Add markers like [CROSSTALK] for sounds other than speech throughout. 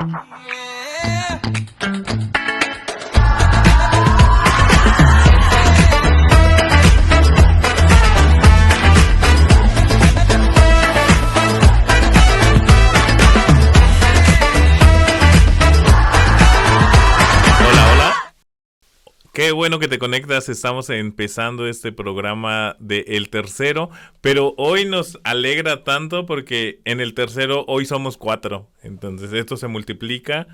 Yeah. Qué bueno que te conectas, estamos empezando este programa de El Tercero, pero hoy nos alegra tanto porque en el tercero hoy somos cuatro, entonces esto se multiplica.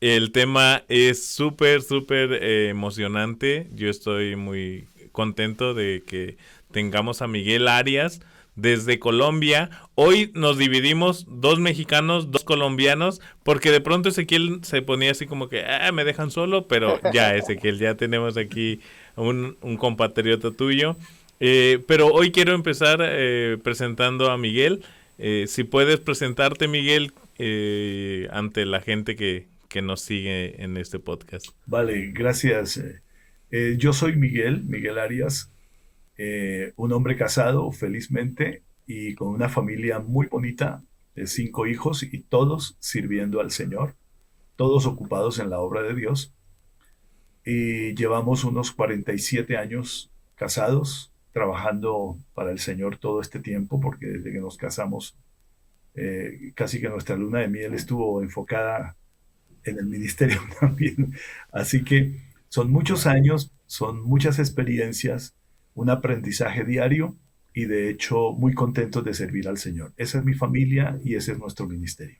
El tema es súper, súper eh, emocionante, yo estoy muy contento de que tengamos a Miguel Arias desde Colombia. Hoy nos dividimos dos mexicanos, dos colombianos, porque de pronto Ezequiel se ponía así como que, ah, me dejan solo, pero ya [LAUGHS] Ezequiel, ya tenemos aquí un, compatriota tuyo. Eh, pero hoy quiero empezar eh, presentando a Miguel. Eh, si puedes presentarte, Miguel, ante la gente que, que, nos sigue en este podcast. Vale, gracias. yo soy Miguel, Miguel Arias. Eh, un hombre casado felizmente y con una familia muy bonita de cinco hijos y todos sirviendo al Señor, todos ocupados en la obra de Dios. Y llevamos unos 47 años casados, trabajando para el Señor todo este tiempo, porque desde que nos casamos, eh, casi que nuestra luna de miel estuvo enfocada en el ministerio [LAUGHS] también. Así que son muchos años, son muchas experiencias, un aprendizaje diario y de hecho muy contentos de servir al Señor. Esa es mi familia y ese es nuestro ministerio.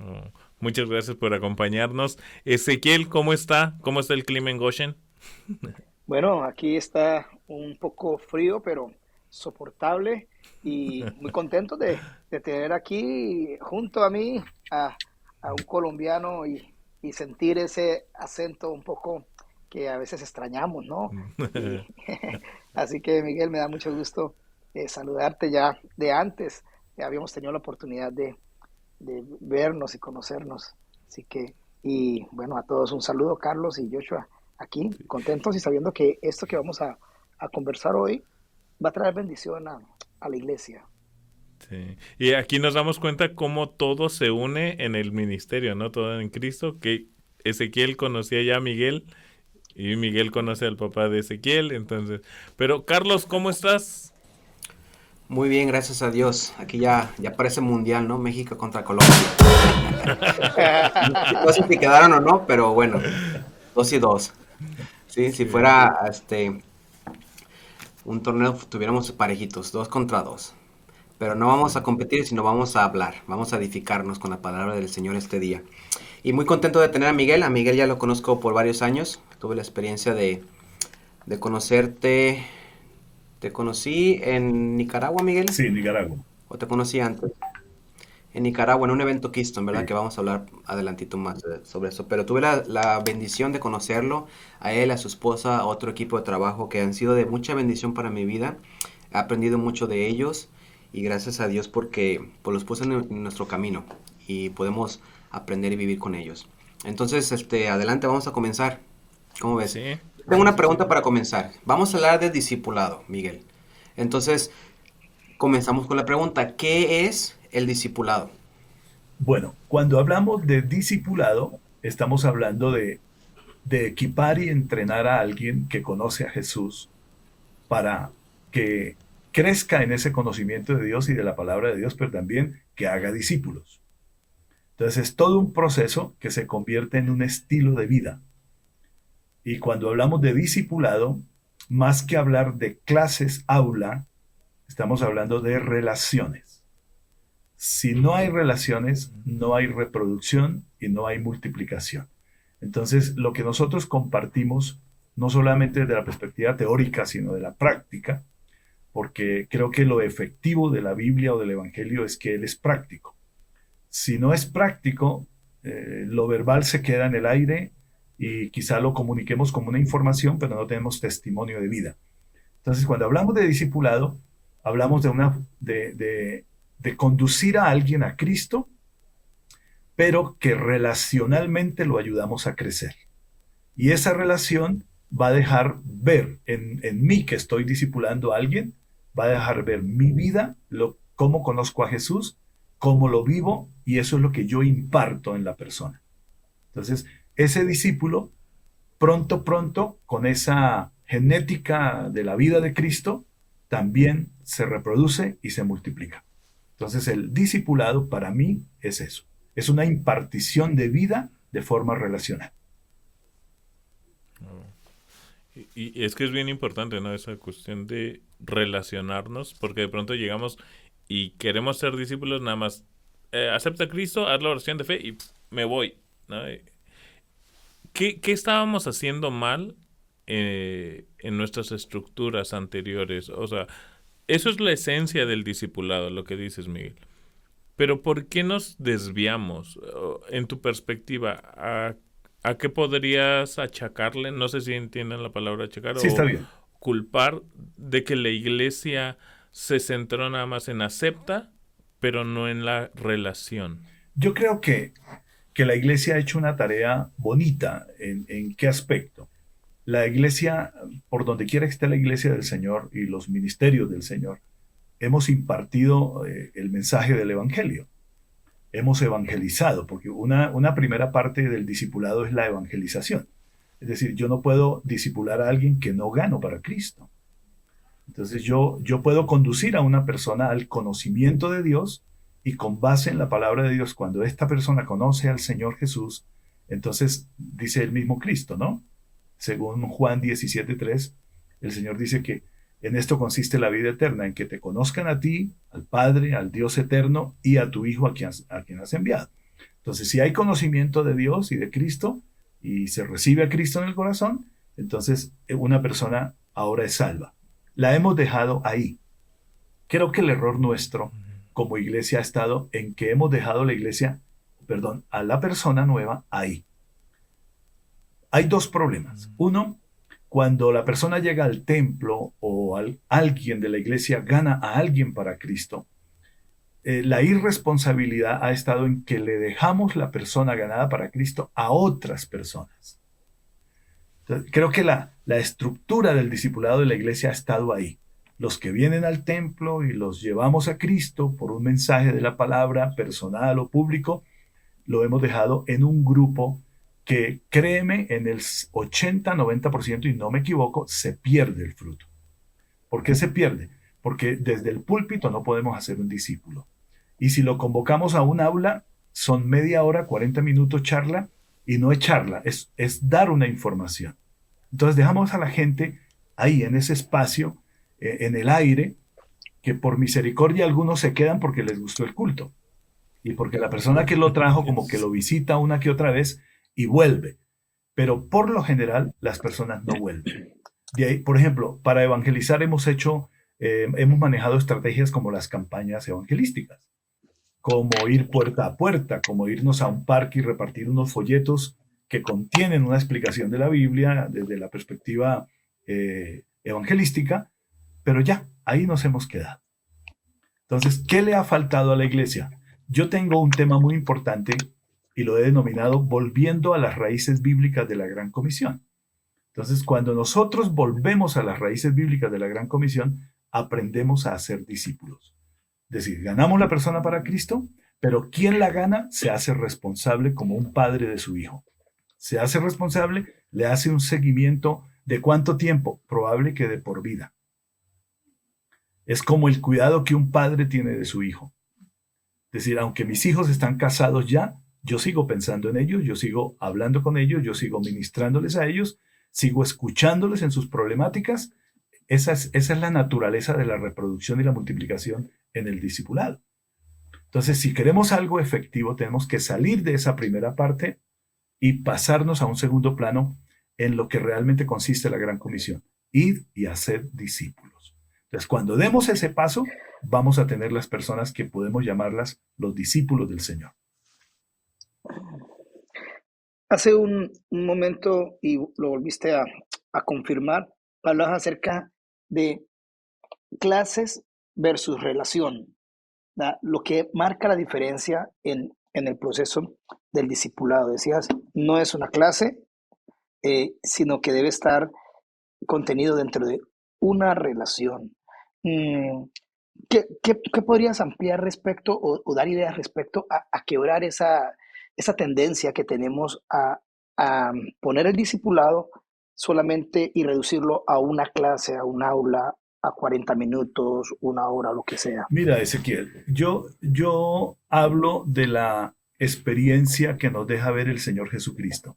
Oh, muchas gracias por acompañarnos. Ezequiel, ¿cómo está? ¿Cómo está el clima en Goshen? [LAUGHS] Bueno, aquí está un poco frío, pero soportable y muy contento de, tener aquí junto a mí a, un colombiano y, y sentir ese acento un poco que a veces extrañamos, ¿no? [LAUGHS] así que Miguel, me da mucho gusto eh, saludarte ya de antes. Ya habíamos tenido la oportunidad de, vernos y conocernos. Así que, y bueno, a todos un saludo, Carlos y Joshua, aquí, contentos y sabiendo que esto que vamos a, conversar hoy va a traer bendición a, a la iglesia. Sí. Y aquí nos damos cuenta cómo todo se une en el ministerio, ¿no? Todo en Cristo, que Ezequiel conocía ya a Miguel y Miguel conoce al papá de Ezequiel, entonces. Pero Carlos, ¿cómo estás? Muy bien, gracias a Dios. Aquí ya, ya parece mundial, ¿no? México contra Colombia. [LAUGHS] no sé si quedaron o no, pero bueno, dos y dos. Sí, si fuera este un torneo tuviéramos parejitos, dos contra dos. Pero no vamos a competir, sino vamos a hablar, vamos a edificarnos con la palabra del Señor este día. Y muy contento de tener a Miguel. A Miguel ya lo conozco por varios años. Tuve la experiencia de, conocerte. ¿Te conocí en Nicaragua, Miguel? Sí, en Nicaragua. ¿O te conocí antes? En Nicaragua, en un evento Keystone, ¿verdad? Que vamos a hablar adelantito más sobre eso. Pero tuve la, la, bendición de conocerlo, a él, a su esposa, a otro equipo de trabajo que han sido de mucha bendición para mi vida. He aprendido mucho de ellos y gracias a Dios porque pues, los puse en nuestro camino y podemos aprender y vivir con ellos. Entonces, este, adelante, vamos a comenzar. ¿Cómo ves? Tengo una pregunta para comenzar. Vamos a hablar de discipulado, Miguel. Entonces, comenzamos con la pregunta, ¿qué es el discipulado? Bueno, cuando hablamos de discipulado, estamos hablando de, de equipar y entrenar a alguien que conoce a Jesús para que crezca en ese conocimiento de Dios y de la palabra de Dios, pero también que haga discípulos. Entonces es todo un proceso que se convierte en un estilo de vida. Y cuando hablamos de discipulado, más que hablar de clases aula, estamos hablando de relaciones. Si no hay relaciones, no hay reproducción y no hay multiplicación. Entonces, lo que nosotros compartimos, no solamente desde la perspectiva teórica, sino de la práctica, porque creo que lo efectivo de la Biblia o del Evangelio es que Él es práctico si no es práctico, eh, lo verbal se queda en el aire y quizá lo comuniquemos como una información, pero no tenemos testimonio de vida. Entonces, cuando hablamos de discipulado, hablamos de, conducir a alguien a Cristo, pero que relacionalmente lo ayudamos a crecer. Y esa relación va a dejar ver en, en mí que estoy discipulando a alguien, va a dejar ver mi vida, cómo conozco a Jesús, cómo lo vivo y eso es lo que yo imparto en la persona. Entonces, ese discípulo, pronto, pronto, con esa genética de la vida de Cristo, también se reproduce y se multiplica. Entonces, el discipulado para mí es eso. Es una impartición de vida de forma relacional. Y, es que es bien importante, ¿no? Esa cuestión de relacionarnos, porque de pronto llegamos y queremos ser discípulos nada más. Eh, acepta a Cristo, haz la oración de fe y me voy. ¿Qué, estábamos haciendo mal eh, en nuestras estructuras anteriores? O sea, eso es la esencia del discipulado, lo que dices, Miguel. Pero ¿por qué nos desviamos? En tu perspectiva, ¿a, qué podrías achacarle? No sé si entienden la palabra achacar sí, está bien. Culpar de que la iglesia se centró nada más en acepta, pero no en la relación. Yo creo que, que la iglesia ha hecho una tarea bonita. ¿En, en qué aspecto? La iglesia, por donde quiera que esté la iglesia del Señor y los ministerios del Señor, hemos impartido eh, el mensaje del Evangelio. Hemos evangelizado, porque una, una primera parte del discipulado es la evangelización. Es decir, yo no puedo discipular a alguien que no gano para Cristo. Entonces yo, yo puedo conducir a una persona al conocimiento de Dios y con base en la palabra de Dios, cuando esta persona conoce al Señor Jesús, entonces dice el mismo Cristo, ¿no? Según Juan 17.3, el Señor dice que en esto consiste la vida eterna, en que te conozcan a ti, al Padre, al Dios eterno y a tu Hijo a quien, a quien has enviado. Entonces, si hay conocimiento de Dios y de Cristo y se recibe a Cristo en el corazón, entonces eh, una persona ahora es salva. La hemos dejado ahí. Creo que el error nuestro como iglesia ha estado en que hemos dejado la iglesia, perdón, a la persona nueva ahí. Hay dos problemas. Uno, cuando la persona llega al templo o alguien de la iglesia gana a alguien para Cristo, eh, la irresponsabilidad ha estado en que le dejamos la persona ganada para Cristo a otras personas. creo que la, la estructura del discipulado de la iglesia ha estado ahí. Los que vienen al templo y los llevamos a Cristo por un mensaje de la palabra personal o público, lo hemos dejado en un grupo que créeme, en el 80-90%, y no me equivoco, se pierde el fruto. ¿Por qué se pierde? Porque desde el púlpito no podemos hacer un discípulo. Y si lo convocamos a un aula, son media hora, 40 minutos charla, y no es charla, es, es dar una información. Entonces dejamos a la gente ahí, en ese espacio, eh, en el aire, que por misericordia algunos se quedan porque les gustó el culto. Y porque la persona que lo trajo como que lo visita una que otra vez, y vuelve. Pero por lo general las personas no vuelven. De ahí, por ejemplo, para evangelizar hemos hecho, eh, hemos manejado estrategias como las campañas evangelísticas, como ir puerta a puerta, como irnos a un parque y repartir unos folletos que contienen una explicación de la Biblia desde la perspectiva eh, evangelística, pero ya, ahí nos hemos quedado. Entonces, ¿qué le ha faltado a la iglesia? Yo tengo un tema muy importante y lo he denominado volviendo a las raíces bíblicas de la Gran Comisión. Entonces, cuando nosotros volvemos a las raíces bíblicas de la Gran Comisión, aprendemos a ser discípulos. Decir, ganamos la persona para Cristo, pero quien la gana se hace responsable como un padre de su hijo. Se hace responsable, le hace un seguimiento de cuánto tiempo, probable que de por vida. Es como el cuidado que un padre tiene de su hijo. Es decir, aunque mis hijos están casados ya, yo sigo pensando en ellos, yo sigo hablando con ellos, yo sigo ministrándoles a ellos, sigo escuchándoles en sus problemáticas. Esa es, esa es la naturaleza de la reproducción y la multiplicación en el discipulado. Entonces, si queremos algo efectivo, tenemos que salir de esa primera parte y pasarnos a un segundo plano en lo que realmente consiste la gran comisión, ir y hacer discípulos. Entonces, cuando demos ese paso, vamos a tener las personas que podemos llamarlas los discípulos del Señor. Hace un, momento, y lo volviste a, confirmar, hablabas acerca de clases versus relación, lo que marca la diferencia en, el proceso del discipulado. Decías, no es una clase, eh, sino que debe estar contenido dentro de una relación. Mm, ¿qué, podrías ampliar respecto o, dar ideas respecto a, quebrar esa, esa tendencia que tenemos a, a poner el discipulado solamente y reducirlo a una clase, a un aula, a 40 minutos, una hora, lo que sea. Mira, Ezequiel, yo, yo hablo de la experiencia que nos deja ver el Señor Jesucristo.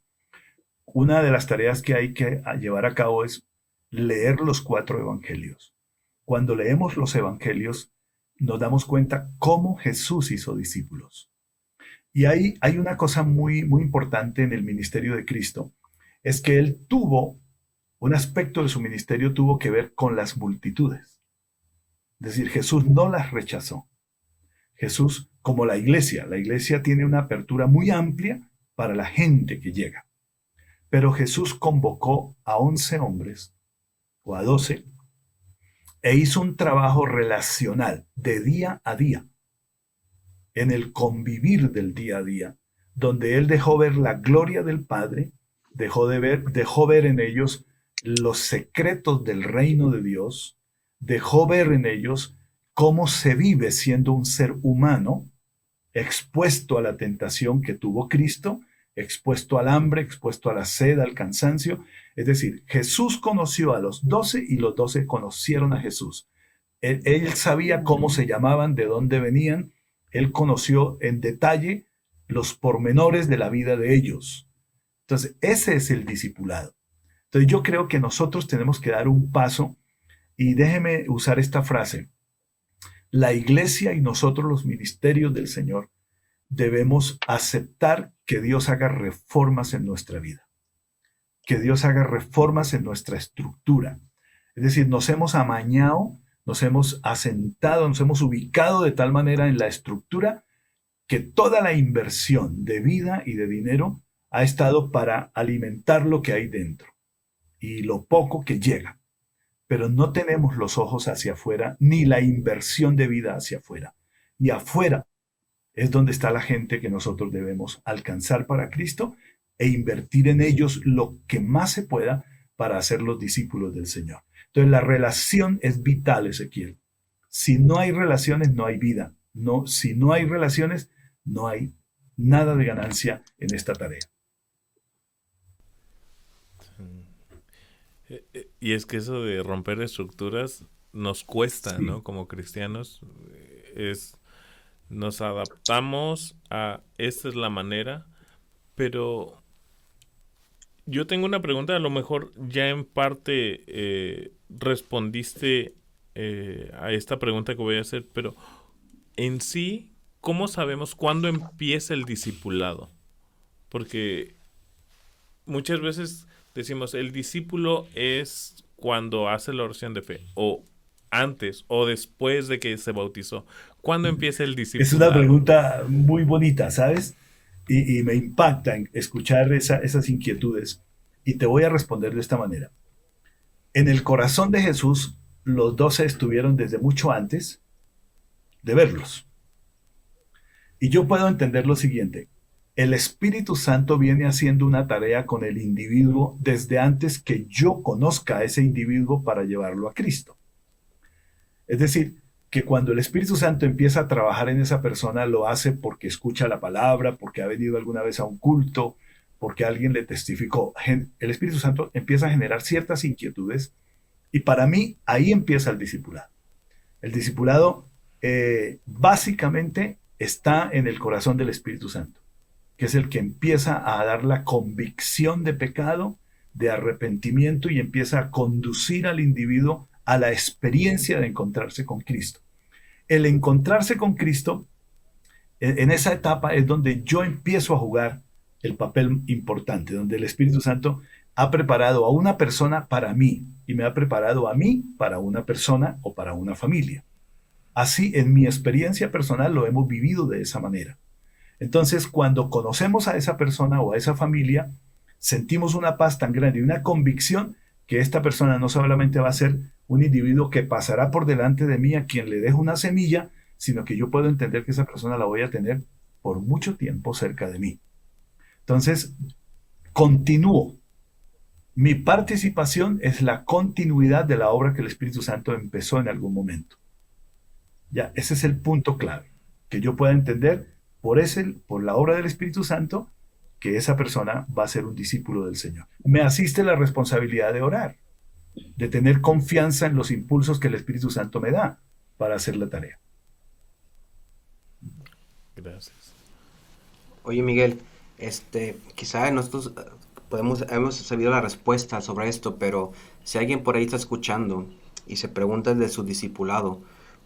Una de las tareas que hay que llevar a cabo es leer los cuatro evangelios. Cuando leemos los evangelios, nos damos cuenta cómo Jesús hizo discípulos. Y ahí hay una cosa muy, muy importante en el ministerio de Cristo, es que él tuvo, un aspecto de su ministerio tuvo que ver con las multitudes. Es decir, Jesús no las rechazó. Jesús, como la iglesia, la iglesia tiene una apertura muy amplia para la gente que llega. Pero Jesús convocó a once hombres o a doce e hizo un trabajo relacional de día a día, en el convivir del día a día, donde él dejó ver la gloria del Padre dejó de ver, dejó ver en ellos los secretos del reino de Dios, dejó ver en ellos cómo se vive siendo un ser humano expuesto a la tentación que tuvo Cristo, expuesto al hambre, expuesto a la sed, al cansancio. Es decir, Jesús conoció a los doce y los doce conocieron a Jesús. Él, él, sabía cómo se llamaban, de dónde venían. Él conoció en detalle los pormenores de la vida de ellos. Entonces, ese es el discipulado. Entonces, yo creo que nosotros tenemos que dar un paso y déjeme usar esta frase. La iglesia y nosotros los ministerios del Señor debemos aceptar que Dios haga reformas en nuestra vida, que Dios haga reformas en nuestra estructura. Es decir, nos hemos amañado, nos hemos asentado, nos hemos ubicado de tal manera en la estructura que toda la inversión de vida y de dinero ha estado para alimentar lo que hay dentro y lo poco que llega. Pero no tenemos los ojos hacia afuera ni la inversión de vida hacia afuera. Y afuera es donde está la gente que nosotros debemos alcanzar para Cristo e invertir en ellos lo que más se pueda para hacer los discípulos del Señor. Entonces la relación es vital, Ezequiel. Si no hay relaciones, no hay vida. No, si no hay relaciones, no hay nada de ganancia en esta tarea. Eh, eh, y es que eso de romper estructuras nos cuesta, ¿no? Como cristianos, eh, es nos adaptamos a esta es la manera, pero yo tengo una pregunta, a lo mejor ya en parte respondiste a esta pregunta que voy a hacer, pero en sí, ¿cómo sabemos cuándo empieza el discipulado? Porque muchas veces decimos, el discípulo es cuando hace la oración de fe, o antes o después de que se bautizó. ¿Cuándo empieza el discípulo? Es una pregunta muy bonita, ¿sabes? Y, me impacta escuchar esas inquietudes. Y te voy a responder de esta manera. En el corazón de Jesús, los doce estuvieron desde mucho antes de verlos. Y yo puedo entender lo siguiente el Espíritu Santo viene haciendo una tarea con el individuo desde antes que yo conozca a ese individuo para llevarlo a Cristo. Es decir, que cuando el Espíritu Santo empieza a trabajar en esa persona, lo hace porque escucha la palabra, porque ha venido alguna vez a un culto, porque alguien le testificó. El Espíritu Santo empieza a generar ciertas inquietudes y para mí ahí empieza el discipulado. El discipulado eh, básicamente está en el corazón del Espíritu Santo que es el que empieza a dar la convicción de pecado, de arrepentimiento y empieza a conducir al individuo a la experiencia de encontrarse con Cristo. El encontrarse con Cristo, en esa etapa es donde yo empiezo a jugar el papel importante, donde el Espíritu Santo ha preparado a una persona para mí y me ha preparado a mí para una persona o para una familia. Así, en mi experiencia personal lo hemos vivido de esa manera. Entonces, cuando conocemos a esa persona o a esa familia, sentimos una paz tan grande y una convicción que esta persona no solamente va a ser un individuo que pasará por delante de mí a quien le dejo una semilla, sino que yo puedo entender que esa persona la voy a tener por mucho tiempo cerca de mí. Entonces, continúo. Mi participación es la continuidad de la obra que el Espíritu Santo empezó en algún momento. Ya, ese es el punto clave, que yo pueda entender por, ese, por la obra del Espíritu Santo que esa persona va a ser un discípulo del Señor. Me asiste la responsabilidad de orar, de tener confianza en los impulsos que el Espíritu Santo me da para hacer la tarea. Gracias. Oye, Miguel, este, quizá nosotros eh, podemos, hemos sabido la respuesta sobre esto, pero si alguien por ahí está escuchando y se pregunta de su discipulado,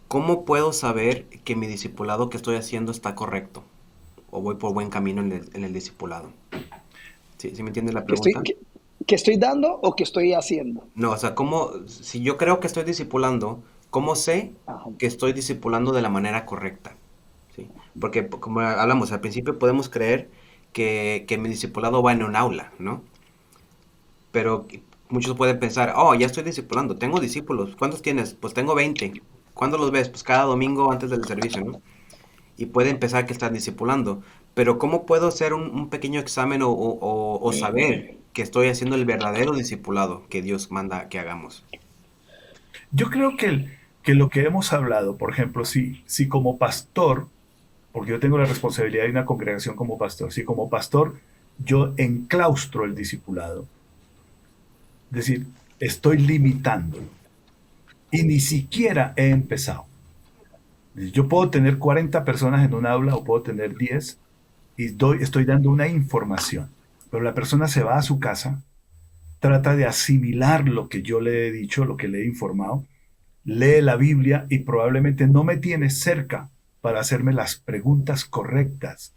¿cómo puedo saber que mi discipulado que estoy haciendo está correcto? ¿O voy por buen camino en el, en el discipulado? ¿Sí, ¿Sí me entiendes la ¿Que pregunta? estoy, que, que estoy dando o que estoy haciendo? No, o sea, ¿cómo, si yo creo que estoy discipulando, ¿cómo sé Ajá. que estoy discipulando de la manera correcta? ¿Sí? Porque como hablamos al principio, podemos creer que, que mi discipulado va en un aula, ¿no? Pero muchos pueden pensar, oh, ya estoy discipulando, tengo discípulos, ¿cuántos tienes? Pues tengo 20. ¿Cuándo los ves? Pues cada domingo antes del servicio, ¿no? Y pueden pensar que están discipulando. Pero ¿cómo puedo hacer un, un pequeño examen o, o- o- o saber que estoy haciendo el verdadero discipulado que Dios manda que hagamos? Yo creo que, el- que lo que hemos hablado, por ejemplo, si, si como pastor, porque yo tengo la responsabilidad de una congregación como pastor, si como pastor yo enclaustro el discipulado, es decir, estoy limitándolo y ni siquiera he empezado. Yo puedo tener 40 personas en un aula o puedo tener 10 y doy, estoy dando una información, pero la persona se va a su casa, trata de asimilar lo que yo le he dicho, lo que le he informado, lee la Biblia y probablemente no me tiene cerca para hacerme las preguntas correctas,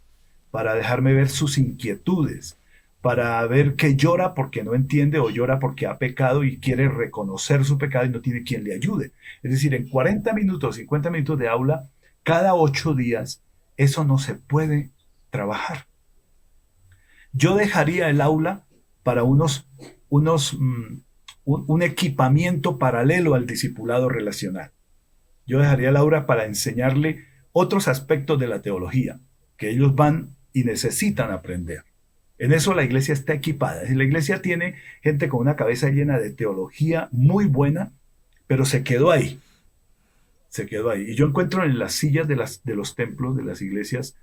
para dejarme ver sus inquietudes, para ver que llora porque no entiende o llora porque ha pecado y quiere reconocer su pecado y no tiene quien le ayude. Es decir, en 40 minutos, 50 minutos de aula, cada ocho días, eso no se puede trabajar. Yo dejaría el aula para unos, unos, mm, un, un equipamiento paralelo al discipulado relacional. Yo dejaría el aula para enseñarle otros aspectos de la teología que ellos van y necesitan aprender. En eso la iglesia está equipada. La iglesia tiene gente con una cabeza llena de teología muy buena, pero se quedó ahí. Se quedó ahí. Y yo encuentro en las sillas de, los templos, de las iglesias,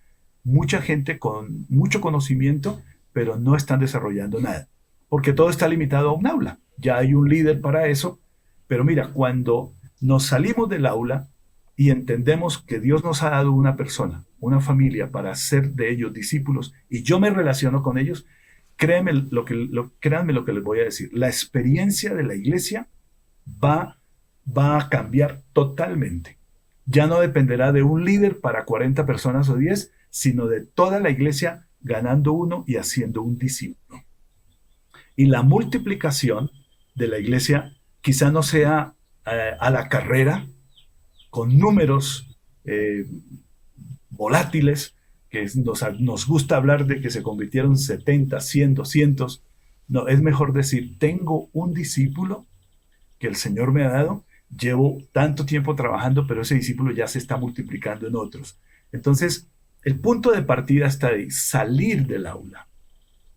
mucha gente con mucho conocimiento, pero no están desarrollando nada, porque todo está limitado a un aula. Ya hay un líder para eso, pero mira, cuando nos salimos del aula y entendemos que Dios nos ha dado una persona, una familia para hacer de ellos discípulos y yo me relaciono con ellos, créanme lo que, lo, créanme lo que les voy a decir. La experiencia de la iglesia va, va a cambiar totalmente. Ya no dependerá de un líder para 40 personas o 10, sino de toda la iglesia ganando uno y haciendo un discípulo. Y la multiplicación de la iglesia quizá no sea eh, a la carrera, con números eh, volátiles, que nos, nos, gusta hablar de que se convirtieron 70, 100, 200. No, es mejor decir, tengo un discípulo que el Señor me ha dado, llevo tanto tiempo trabajando, pero ese discípulo ya se está multiplicando en otros. Entonces, el punto de partida está de salir del aula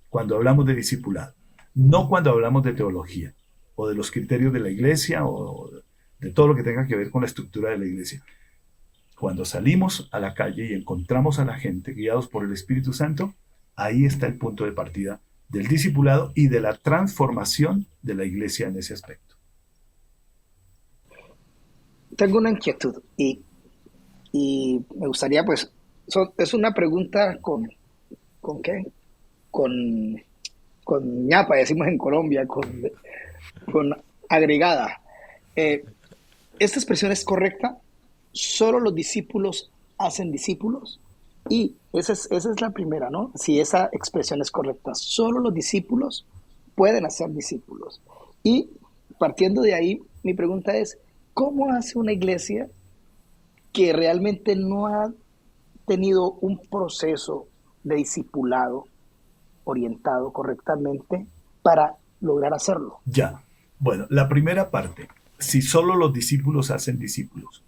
cuando hablamos de discipulado, no cuando hablamos de teología o de los criterios de la iglesia o de todo lo que tenga que ver con la estructura de la iglesia. Cuando salimos a la calle y encontramos a la gente guiados por el Espíritu Santo, ahí está el punto de partida del discipulado y de la transformación de la iglesia en ese aspecto. Tengo una inquietud y, y me gustaría, pues, es una pregunta con, ¿con qué? Con, con ñapa, decimos en Colombia, con, con agregada. Eh, ¿Esta expresión es correcta? ¿Solo los discípulos hacen discípulos? Y esa es, la primera, ¿no? Si esa expresión es correcta, solo los discípulos pueden hacer discípulos. Y partiendo de ahí, mi pregunta es, ¿cómo hace una iglesia que realmente no ha tenido un proceso de discipulado orientado correctamente para lograr hacerlo? Ya. Bueno, la primera parte, si solo los discípulos hacen discípulos.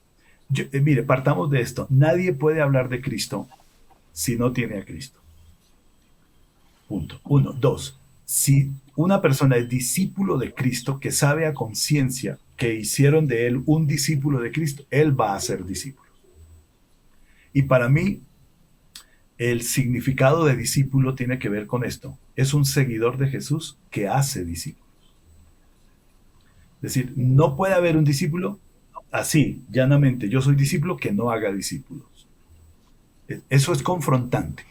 Eh, mire, partamos de esto. Nadie puede hablar de Cristo si no tiene a Cristo. Punto. Uno. Dos. Si una persona es discípulo de Cristo, que sabe a conciencia que hicieron de él un discípulo de Cristo, él va a ser discípulos. Y para mí, el significado de discípulo tiene que ver con esto. Es un seguidor de Jesús que hace discípulos. Es decir, no puede haber un discípulo así, llanamente, yo soy discípulo que no haga discípulos. Eso es confrontante.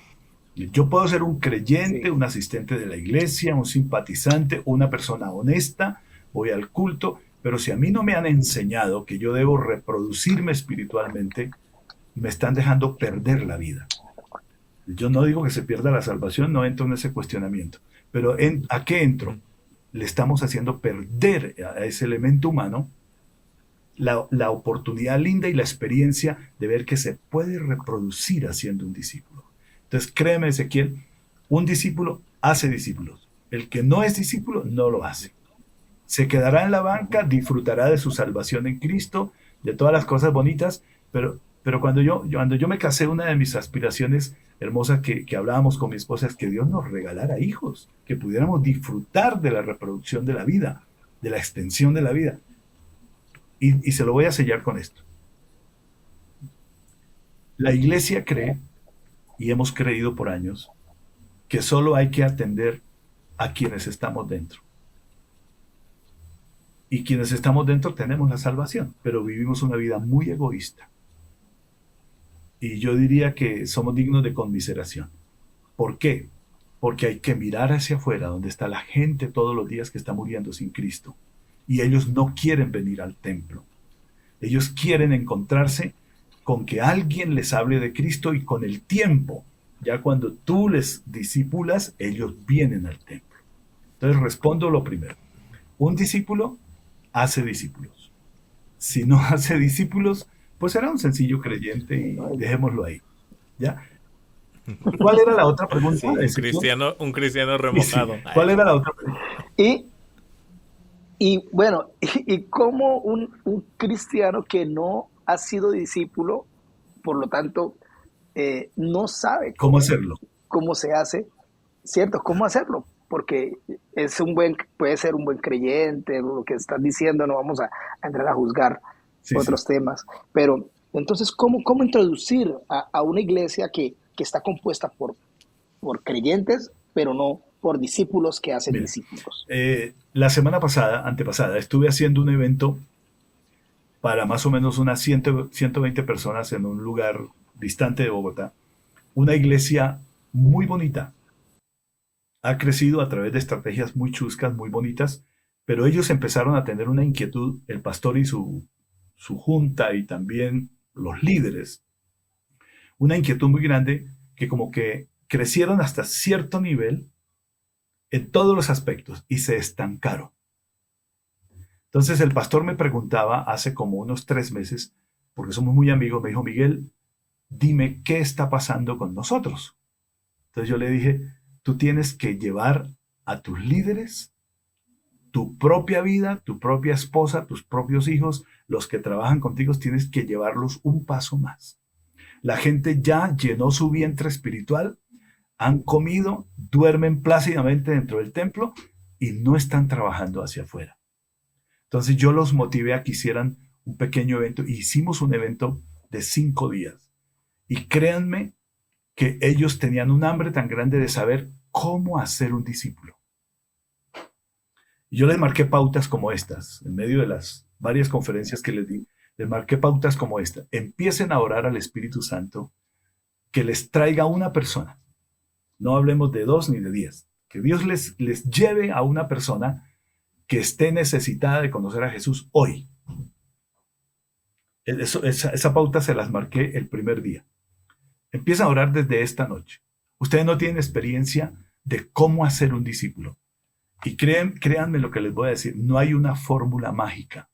Yo puedo ser un creyente, un asistente de la iglesia, un simpatizante, una persona honesta, voy al culto, pero si a mí no me han enseñado que yo debo reproducirme espiritualmente, me están dejando perder la vida. Yo no digo que se pierda la salvación, no entro en ese cuestionamiento, pero ¿a qué entro? Le estamos haciendo perder a ese elemento humano la, la oportunidad linda y la experiencia de ver que se puede reproducir haciendo un discípulo. Entonces, créeme, Ezequiel, un discípulo hace discípulos. El que no es discípulo no lo hace. Se quedará en la banca, disfrutará de su salvación en Cristo, de todas las cosas bonitas, pero, pero cuando, yo, cuando yo me casé, una de mis aspiraciones hermosas que, que hablábamos con mi esposa es que Dios nos regalara hijos, que pudiéramos disfrutar de la reproducción de la vida, de la extensión de la vida. Y, se lo voy a sellar con esto. La iglesia cree, y hemos creído por años, que solo hay que atender a quienes estamos dentro. Y quienes estamos dentro tenemos la salvación, pero vivimos una vida muy egoísta. Y yo diría que somos dignos de conmiseración. ¿Por qué? Porque hay que mirar hacia afuera, donde está la gente todos los días que está muriendo sin Cristo y ellos no quieren venir al templo. Ellos quieren encontrarse con que alguien les hable de Cristo y con el tiempo, ya cuando tú les discipulas, ellos vienen al templo. Entonces respondo lo primero. Un discípulo hace discípulos. Si no [LAUGHS] hace discípulos, pues será un sencillo creyente y dejémoslo ahí. ¿Ya? ¿Cuál era la otra pregunta? un, cristiano, un cristiano remojado. ¿Cuál era la otra pregunta? Y y bueno, [LAUGHS] y, como un, cristiano que no ha sido discípulo, por lo tanto, eh, no sabe cómo, hacerlo. Cómo se hace, ¿cierto? ¿Cómo hacerlo? Porque es un buen, puede ser un buen creyente, lo que estás diciendo, no vamos a, entrar a juzgar otros temas, pero entonces, ¿cómo, cómo introducir a, una iglesia que, que, está compuesta por, por creyentes, pero no por discípulos que hacen discípulos. Eh, la semana pasada, antepasada, estuve haciendo un evento para más o menos unas 120 personas en un lugar distante de Bogotá. Una iglesia muy bonita. Ha crecido a través de estrategias muy chuscas, muy bonitas, pero ellos empezaron a tener una inquietud, el pastor y su, su junta y también los líderes, una inquietud muy grande que como que crecieron hasta cierto nivel en todos los aspectos y se estancaron. Entonces el pastor me preguntaba hace como unos tres meses, porque somos muy amigos, me dijo, Miguel, dime qué está pasando con nosotros. Entonces yo le dije, tú tienes que llevar a tus líderes tu propia vida, tu propia esposa, tus propios hijos, los que trabajan contigo, tienes que llevarlos un paso más. La gente ya llenó su vientre espiritual han comido, duermen plácidamente dentro del templo y no están trabajando hacia afuera. Entonces yo los motivé a que hicieran un pequeño evento hicimos un evento de cinco días. Y créanme que ellos tenían un hambre tan grande de saber cómo hacer un discípulo. Y yo les marqué pautas como estas, en medio de las varias conferencias que les di, les marqué pautas como esta. Empiecen a orar al Espíritu Santo que les traiga una persona no hablemos de dos ni de diez. Que Dios les, les lleve a una persona que esté necesitada de conocer a Jesús hoy. esa, esa pauta se las marqué el primer día. Empieza a orar desde esta noche. Ustedes no tienen experiencia de cómo hacer un discípulo. Y créanme lo que les voy a decir, no hay una fórmula mágica.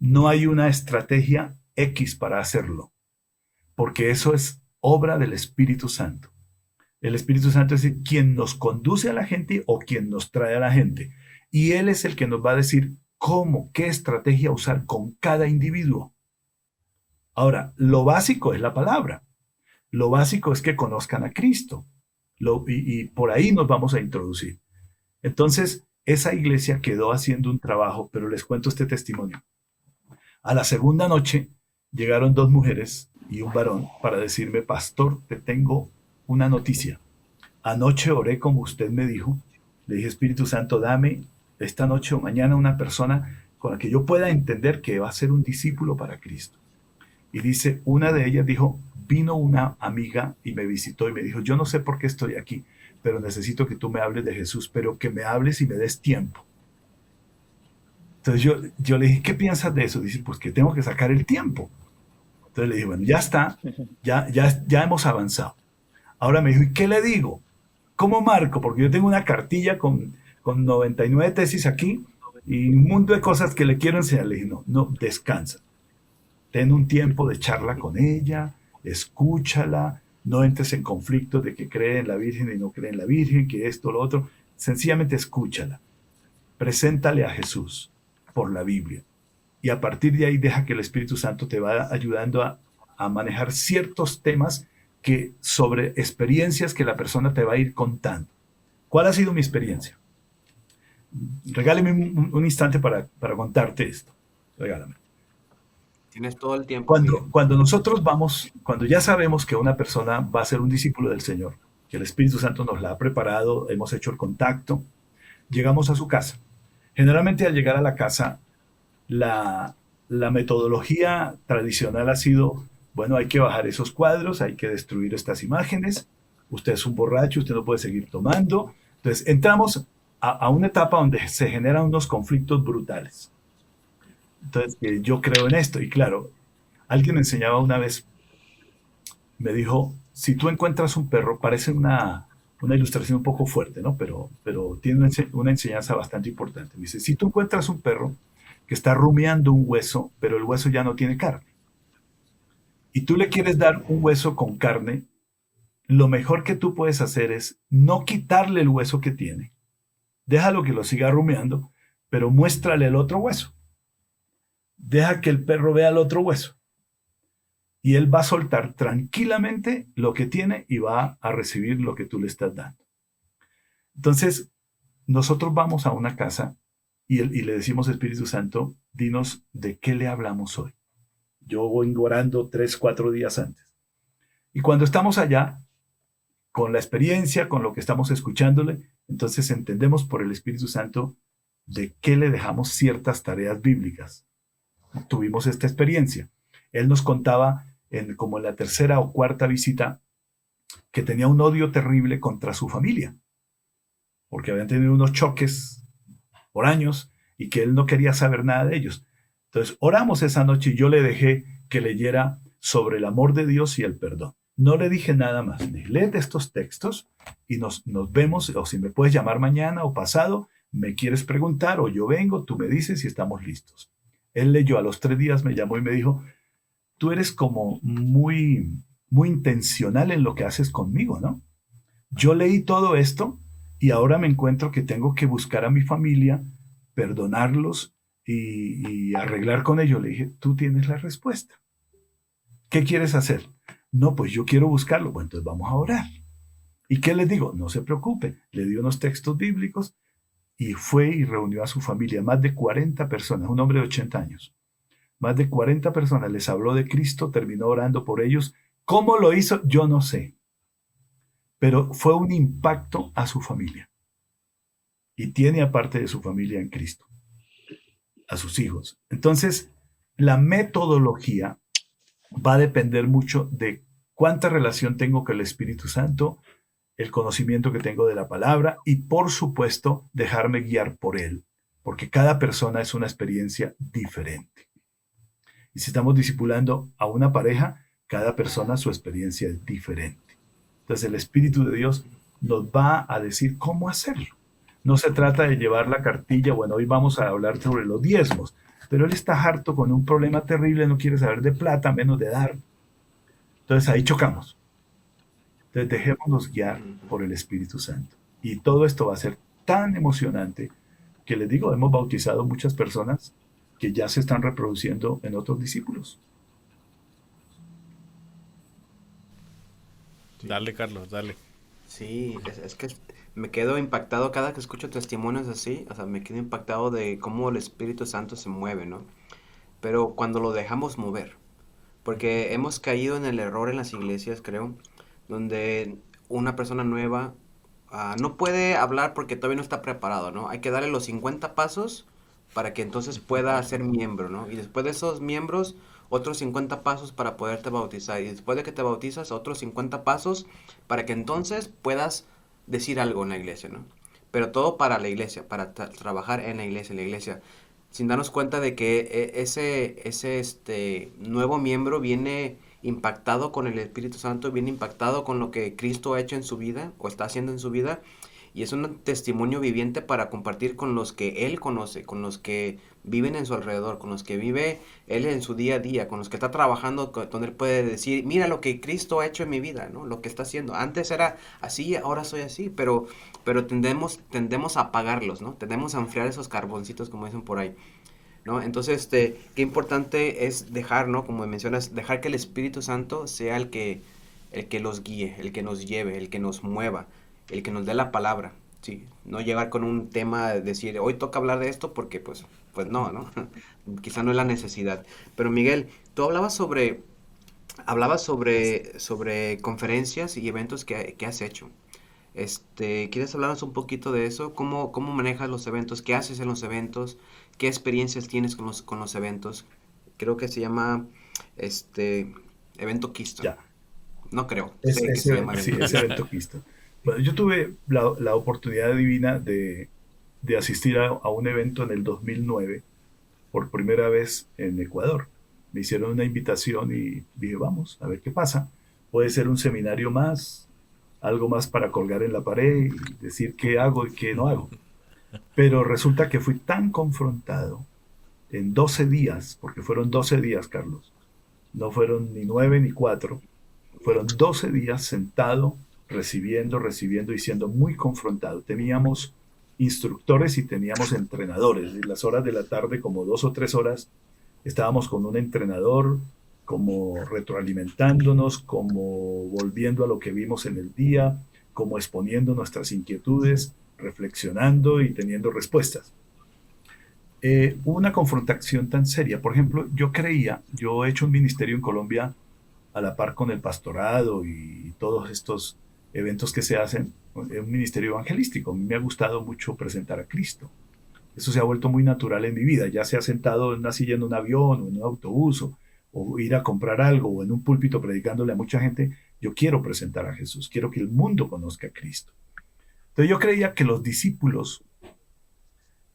No hay una estrategia X para hacerlo. Porque eso es obra del Espíritu Santo. El Espíritu Santo es quien nos conduce a la gente o quien nos trae a la gente. Y Él es el que nos va a decir cómo, qué estrategia usar con cada individuo. Ahora, lo básico es la palabra. Lo básico es que conozcan a Cristo. y, por ahí nos vamos a introducir. Entonces, esa iglesia quedó haciendo un trabajo, pero les cuento este testimonio. A la segunda noche llegaron dos mujeres y un varón para decirme, pastor, te tengo una noticia. Anoche oré como usted me dijo. Le dije, Espíritu Santo, dame esta noche o mañana una persona con la que yo pueda entender que va a ser un discípulo para Cristo. Y dice, una de ellas dijo, vino una amiga y me visitó y me dijo, yo no sé por qué estoy aquí, pero necesito que tú me hables de Jesús, pero que me hables y me des tiempo. Entonces yo, yo le dije, ¿qué piensas de eso? Dice, pues que tengo que sacar el tiempo. Entonces le dije, bueno, ya está, ya, ya, ya hemos avanzado. Ahora me dijo, ¿y qué le digo? ¿Cómo marco? Porque yo tengo una cartilla con, con 99 tesis aquí y un mundo de cosas que le quiero enseñar. Le dije, no, no, descansa. Ten un tiempo de charla con ella, escúchala, no entres en conflicto de que cree en la Virgen y no cree en la Virgen, que esto, lo otro. Sencillamente escúchala. Preséntale a Jesús por la Biblia. Y a partir de ahí deja que el Espíritu Santo te vaya ayudando a, a manejar ciertos temas que sobre experiencias que la persona te va a ir contando. ¿Cuál ha sido mi experiencia? Regáleme un, instante para, para, contarte esto. Regálame. Tienes todo el tiempo. Cuando, cuando nosotros vamos, cuando ya sabemos que una persona va a ser un discípulo del Señor, que el Espíritu Santo nos la ha preparado, hemos hecho el contacto, llegamos a su casa. Generalmente al llegar a la casa, la, la metodología tradicional ha sido, bueno, hay que bajar esos cuadros, hay que destruir estas imágenes, usted es un borracho, usted no puede seguir tomando. Entonces entramos a, una etapa donde se generan unos conflictos brutales. Entonces, yo creo en esto. Y claro, alguien me enseñaba una vez, me dijo, si tú encuentras un perro, parece una, una ilustración un poco fuerte, ¿no? Pero, pero tiene una enseñanza bastante importante. Dice, si tú encuentras un perro que está rumiando un hueso, pero el hueso ya no tiene carne, y tú le quieres dar un hueso con carne, lo mejor que tú puedes hacer es no quitarle el hueso que tiene, déjalo que lo siga rumiando, pero muéstrale el otro hueso. Deja que el perro vea el otro hueso. Y él va a soltar tranquilamente lo que tiene y va a recibir lo que tú le estás dando. Entonces, nosotros vamos a una casa y, le decimos, Espíritu Santo, dinos de qué le hablamos hoy. Yo voy orando tres, cuatro días antes. Y cuando estamos allá, con la experiencia, con lo que estamos escuchándole, entonces entendemos por el Espíritu Santo de qué le dejamos ciertas tareas bíblicas. Tuvimos esta experiencia. Él nos contaba, como en la tercera o cuarta visita, que tenía un odio terrible contra su familia, porque habían tenido unos choques por años y que él no quería saber nada de ellos. Entonces, oramos esa noche y yo le dejé que leyera sobre el amor de Dios y el perdón. No le dije nada más. Lee estos textos y nos, nos vemos, o si me puedes llamar mañana o pasado, me quieres preguntar o yo vengo, tú me dices y estamos listos. Él leyó a los tres días, me llamó y me dijo, tú eres como muy, muy intencional en lo que haces conmigo, ¿no? Yo leí todo esto y ahora me encuentro que tengo que buscar a mi familia, perdonarlos y, y arreglar con ellos. Le dije, tú tienes la respuesta. ¿Qué quieres hacer? No, pues yo quiero buscarlo. Bueno, entonces vamos a orar. ¿Y qué le digo? No se preocupe. Le dio unos textos bíblicos y fue y reunió a su familia, más de 40 personas, un hombre de 80 años. Más de 40 personas les habló de Cristo, terminó orando por ellos. ¿Cómo lo hizo? Yo no sé. Pero fue un impacto a su familia. Y tiene aparte de su familia en Cristo, a sus hijos. Entonces, la metodología va a depender mucho de cuánta relación tengo con el Espíritu Santo, el conocimiento que tengo de la palabra y por supuesto dejarme guiar por él, porque cada persona es una experiencia diferente. Y si estamos discipulando a una pareja, cada persona su experiencia es diferente. Entonces el Espíritu de Dios nos va a decir cómo hacerlo. No se trata de llevar la cartilla, bueno, hoy vamos a hablar sobre los diezmos pero él está harto con un problema terrible, no quiere saber de plata, menos de dar. Entonces ahí chocamos. Entonces dejémonos guiar por el Espíritu Santo. Y todo esto va a ser tan emocionante que les digo, hemos bautizado muchas personas que ya se están reproduciendo en otros discípulos. Dale, Carlos, dale. Sí, es, que me quedo impactado cada que escucho testimonios así, o sea, me quedo impactado de cómo el Espíritu Santo se mueve, ¿no? Pero cuando lo dejamos mover, porque hemos caído en el error en las iglesias, creo, donde una persona nueva ah, no puede hablar porque todavía no está preparado, ¿no? Hay que darle los 50 pasos para que entonces pueda ser miembro, ¿no? Y después de esos miembros, otros 50 pasos para poderte bautizar. Y después de que te bautizas, otros 50 pasos para que entonces puedas decir algo en la iglesia, ¿no? Pero todo para la iglesia, para trabajar en la iglesia, en la iglesia sin darnos cuenta de que e, ese, ese este, nuevo miembro viene impactado con el Espíritu Santo, viene impactado con lo que Cristo ha hecho en su vida o está haciendo en su vida y es un testimonio viviente para compartir con los que Él conoce, con los que viven en su alrededor, con los que vive Él en su día a día, con los que está trabajando, donde Él puede decir, mira lo que Cristo ha hecho en mi vida, ¿no? Lo que está haciendo. Antes era así, ahora soy así, pero, pero tendemos, tendemos a apagarlos, ¿no? Tendemos a enfriar esos carboncitos, como dicen por ahí. ¿No? Entonces, este, qué importante es dejar, ¿no? Como mencionas, dejar que el Espíritu Santo sea el que, el que los guíe, el que nos lleve, el que nos mueva el que nos dé la palabra, sí, no llegar con un tema de decir, hoy toca hablar de esto porque pues, pues no, ¿no? [LAUGHS] Quizá no es la necesidad. Pero Miguel, tú hablabas sobre, hablabas sobre, sobre conferencias y eventos que, has hecho. Este, ¿Quieres hablarnos un poquito de eso? ¿Cómo, ¿Cómo manejas los eventos? ¿Qué haces en los eventos? ¿Qué experiencias tienes con los, con los eventos? Creo que se llama este evento Kisto. Ya. No creo. sí, ese evento Kisto. Yo tuve la, oportunidad divina de, de asistir a, a, un evento en el 2009 por primera vez en Ecuador. Me hicieron una invitación y dije, vamos, a ver qué pasa. Puede ser un seminario más, algo más para colgar en la pared y decir qué hago y qué no hago. Pero resulta que fui tan confrontado en 12 días, porque fueron 12 días, Carlos. No fueron ni 9 ni 4. Fueron 12 días sentado recibiendo, recibiendo y siendo muy confrontado. Teníamos instructores y teníamos entrenadores. En las horas de la tarde, como dos o tres horas, estábamos con un entrenador, como retroalimentándonos, como volviendo a lo que vimos en el día, como exponiendo nuestras inquietudes, reflexionando y teniendo respuestas. Eh, una confrontación tan seria. Por ejemplo, yo creía, yo he hecho un ministerio en Colombia a la par con el pastorado y todos estos eventos que se hacen en un ministerio evangelístico. A mí me ha gustado mucho presentar a Cristo. Eso se ha vuelto muy natural en mi vida. Ya sea sentado en una silla en un avión o en un autobús o, ir a comprar algo o en un púlpito predicándole a mucha gente, yo quiero presentar a Jesús. Quiero que el mundo conozca a Cristo. Entonces yo creía que los discípulos